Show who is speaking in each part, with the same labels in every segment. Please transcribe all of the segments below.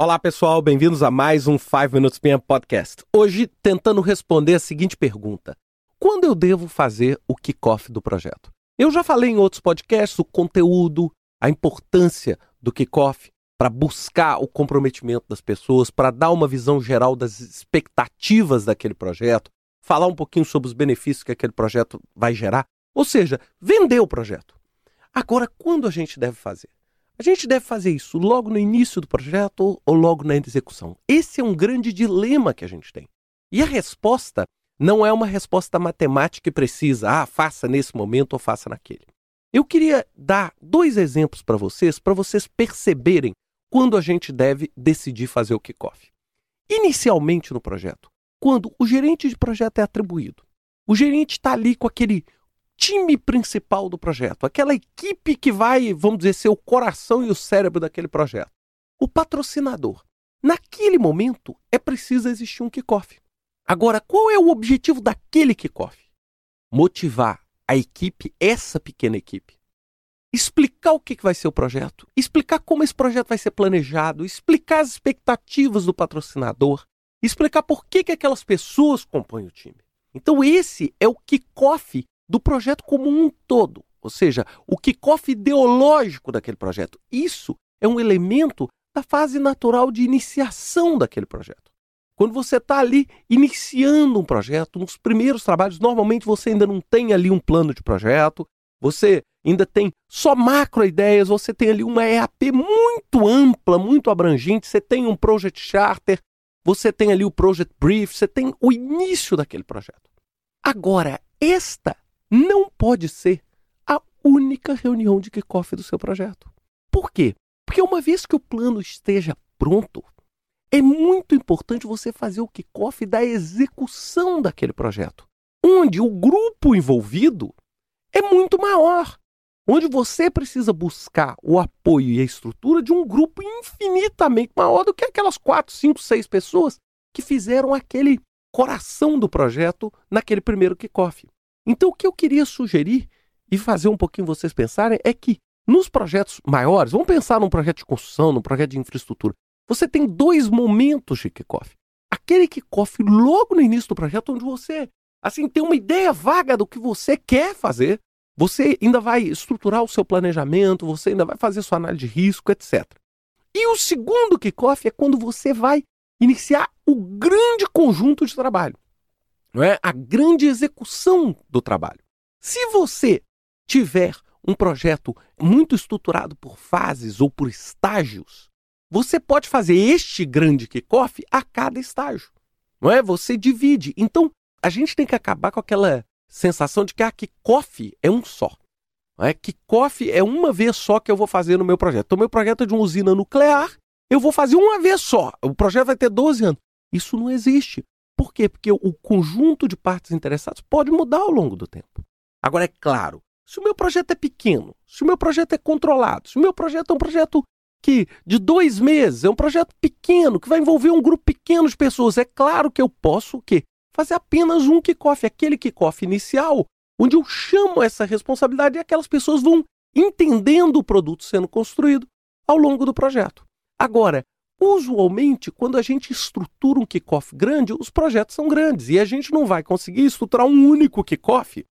Speaker 1: Olá pessoal, bem-vindos a mais um 5 Minutes PM Podcast. Hoje tentando responder a seguinte pergunta: Quando eu devo fazer o kickoff do projeto? Eu já falei em outros podcasts o conteúdo, a importância do kickoff para buscar o comprometimento das pessoas, para dar uma visão geral das expectativas daquele projeto, falar um pouquinho sobre os benefícios que aquele projeto vai gerar, ou seja, vender o projeto. Agora, quando a gente deve fazer? A gente deve fazer isso logo no início do projeto ou logo na execução? Esse é um grande dilema que a gente tem. E a resposta não é uma resposta matemática e precisa, ah, faça nesse momento ou faça naquele. Eu queria dar dois exemplos para vocês, para vocês perceberem quando a gente deve decidir fazer o kickoff. Inicialmente no projeto, quando o gerente de projeto é atribuído, o gerente está ali com aquele time principal do projeto, aquela equipe que vai, vamos dizer, ser o coração e o cérebro daquele projeto. O patrocinador. Naquele momento é preciso existir um kickoff. Agora, qual é o objetivo daquele kickoff? Motivar a equipe, essa pequena equipe. Explicar o que vai ser o projeto, explicar como esse projeto vai ser planejado, explicar as expectativas do patrocinador, explicar por que, que aquelas pessoas compõem o time. Então, esse é o kickoff do projeto como um todo, ou seja, o kickoff ideológico daquele projeto. Isso é um elemento da fase natural de iniciação daquele projeto. Quando você está ali iniciando um projeto, nos primeiros trabalhos, normalmente você ainda não tem ali um plano de projeto, você ainda tem só macro ideias, você tem ali uma EAP muito ampla, muito abrangente, você tem um project charter, você tem ali o project brief, você tem o início daquele projeto. Agora, esta não pode ser a única reunião de kickoff do seu projeto. Por quê? Porque uma vez que o plano esteja pronto, é muito importante você fazer o kickoff da execução daquele projeto, onde o grupo envolvido é muito maior, onde você precisa buscar o apoio e a estrutura de um grupo infinitamente maior do que aquelas quatro, cinco, seis pessoas que fizeram aquele coração do projeto naquele primeiro kickoff. Então, o que eu queria sugerir e fazer um pouquinho vocês pensarem é que nos projetos maiores, vamos pensar num projeto de construção, num projeto de infraestrutura, você tem dois momentos de kickoff. Aquele kickoff logo no início do projeto, onde você assim tem uma ideia vaga do que você quer fazer, você ainda vai estruturar o seu planejamento, você ainda vai fazer sua análise de risco, etc. E o segundo kickoff é quando você vai iniciar o grande conjunto de trabalho não é? a grande execução do trabalho. Se você tiver um projeto muito estruturado por fases ou por estágios, você pode fazer este grande kickoff a cada estágio. Não é? Você divide. Então, a gente tem que acabar com aquela sensação de que a ah, kickoff é um só. Não é? Kickoff é uma vez só que eu vou fazer no meu projeto. Então, meu projeto é de uma usina nuclear, eu vou fazer uma vez só. O projeto vai ter 12 anos. Isso não existe. Por quê? Porque o conjunto de partes interessadas pode mudar ao longo do tempo. Agora, é claro, se o meu projeto é pequeno, se o meu projeto é controlado, se o meu projeto é um projeto que de dois meses, é um projeto pequeno, que vai envolver um grupo pequeno de pessoas, é claro que eu posso o quê? Fazer apenas um kickoff, aquele kickoff inicial, onde eu chamo essa responsabilidade e aquelas pessoas vão entendendo o produto sendo construído ao longo do projeto. Agora, Usualmente, quando a gente estrutura um kickoff grande, os projetos são grandes e a gente não vai conseguir estruturar um único kickoff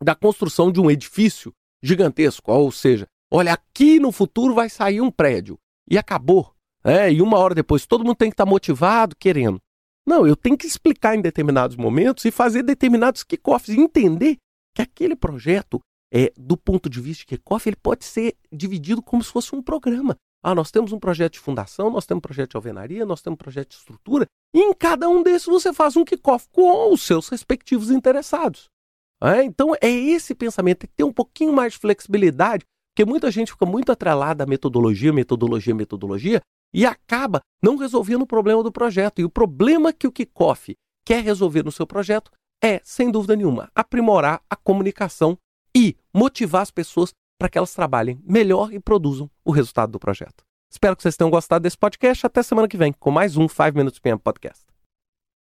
Speaker 1: da construção de um edifício gigantesco. Ou seja, olha, aqui no futuro vai sair um prédio e acabou. É, e uma hora depois todo mundo tem que estar motivado, querendo. Não, eu tenho que explicar em determinados momentos e fazer determinados kickoffs e entender que aquele projeto, é, do ponto de vista de kickoff, ele pode ser dividido como se fosse um programa. Ah, nós temos um projeto de fundação, nós temos um projeto de alvenaria, nós temos um projeto de estrutura, e em cada um desses você faz um kickoff com os seus respectivos interessados. É, então é esse pensamento, tem que ter um pouquinho mais de flexibilidade, porque muita gente fica muito atrelada à metodologia, metodologia, metodologia, e acaba não resolvendo o problema do projeto. E o problema que o kickoff quer resolver no seu projeto é, sem dúvida nenhuma, aprimorar a comunicação e motivar as pessoas para que elas trabalhem melhor e produzam o resultado do projeto. Espero que vocês tenham gostado desse podcast. Até semana que vem com mais um 5 Minutes PM Podcast.